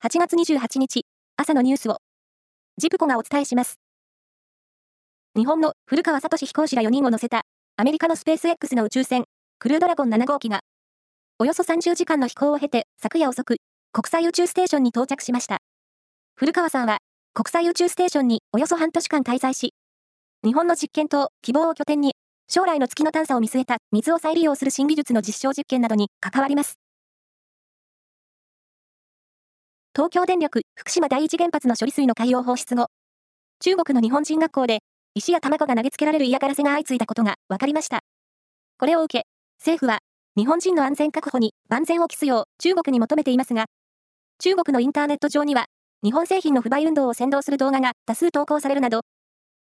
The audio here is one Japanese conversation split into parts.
8月28日、朝のニュースを、ジプコがお伝えします。日本の古川聡飛行士ら4人を乗せた、アメリカのスペース X の宇宙船、クルードラゴン7号機が、およそ30時間の飛行を経て、昨夜遅く、国際宇宙ステーションに到着しました。古川さんは、国際宇宙ステーションにおよそ半年間滞在し、日本の実験棟、希望を拠点に、将来の月の探査を見据えた水を再利用する新技術の実証実験などに関わります。東京電力福島第一原発の処理水の海洋放出後、中国の日本人学校で石や卵が投げつけられる嫌がらせが相次いだことが分かりました。これを受け、政府は日本人の安全確保に万全を期すよう中国に求めていますが、中国のインターネット上には日本製品の不買運動を先導する動画が多数投稿されるなど、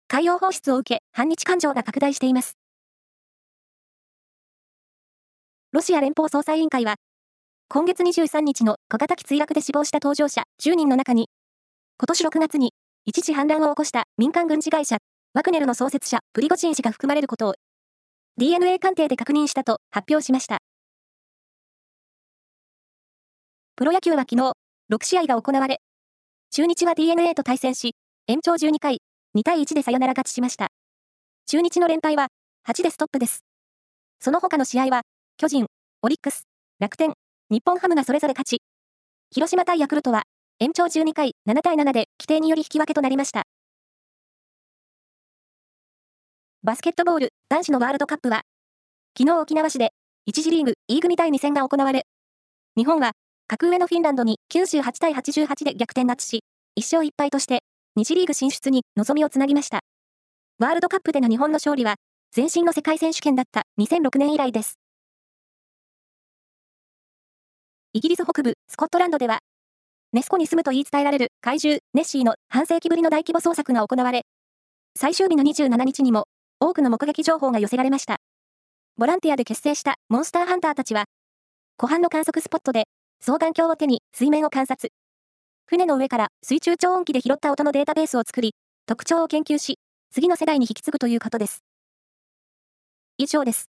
海洋放出を受け反日感情が拡大しています。ロシア連邦捜査委員会は、今月23日の小型機墜落で死亡した搭乗者10人の中に、今年6月に一時反乱を起こした民間軍事会社、ワクネルの創設者、プリゴジン氏が含まれることを、DNA 鑑定で確認したと発表しました。プロ野球は昨日、6試合が行われ、中日は DNA と対戦し、延長12回、2対1でサヨナラ勝ちしました。中日の連敗は8でストップです。その他の試合は、巨人、オリックス、楽天、日本ハムがそれぞれ勝ち、広島対ヤクルトは延長12回7対7で規定により引き分けとなりました。バスケットボール男子のワールドカップは、昨日沖縄市で1次リーグ E 組対2戦が行われ、日本は格上のフィンランドに98対88で逆転勝ちし、1勝1敗として2次リーグ進出に望みをつなぎました。ワールドカップでの日本の勝利は、前身の世界選手権だった2006年以来です。イギリス北部スコットランドでは、ネスコに住むと言い伝えられる怪獣ネッシーの半世紀ぶりの大規模捜索が行われ、最終日の27日にも多くの目撃情報が寄せられました。ボランティアで結成したモンスターハンターたちは、湖畔の観測スポットで双眼鏡を手に水面を観察。船の上から水中超音機で拾った音のデータベースを作り、特徴を研究し、次の世代に引き継ぐということです。以上です。